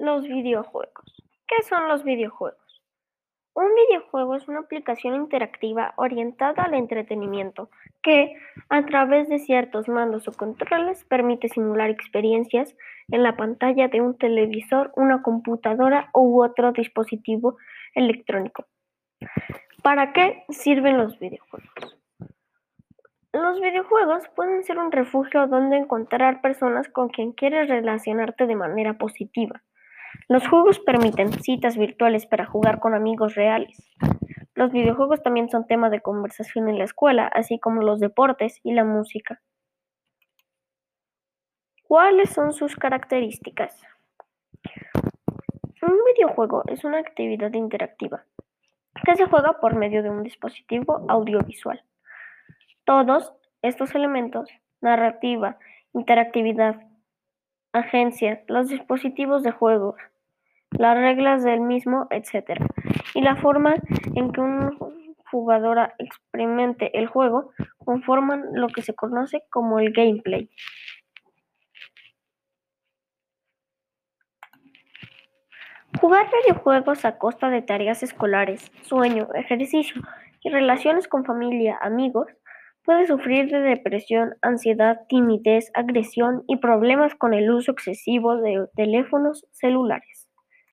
Los videojuegos. ¿Qué son los videojuegos? Un videojuego es una aplicación interactiva orientada al entretenimiento que, a través de ciertos mandos o controles, permite simular experiencias en la pantalla de un televisor, una computadora u otro dispositivo electrónico. ¿Para qué sirven los videojuegos? Los videojuegos pueden ser un refugio donde encontrar personas con quien quieres relacionarte de manera positiva. Los juegos permiten citas virtuales para jugar con amigos reales. Los videojuegos también son tema de conversación en la escuela, así como los deportes y la música. ¿Cuáles son sus características? Un videojuego es una actividad interactiva que se juega por medio de un dispositivo audiovisual. Todos estos elementos, narrativa, interactividad, agencia, los dispositivos de juego, las reglas del mismo, etc. Y la forma en que un jugador experimente el juego conforman lo que se conoce como el gameplay. Jugar videojuegos a costa de tareas escolares, sueño, ejercicio y relaciones con familia, amigos, Puede sufrir de depresión, ansiedad, timidez, agresión y problemas con el uso excesivo de teléfonos celulares.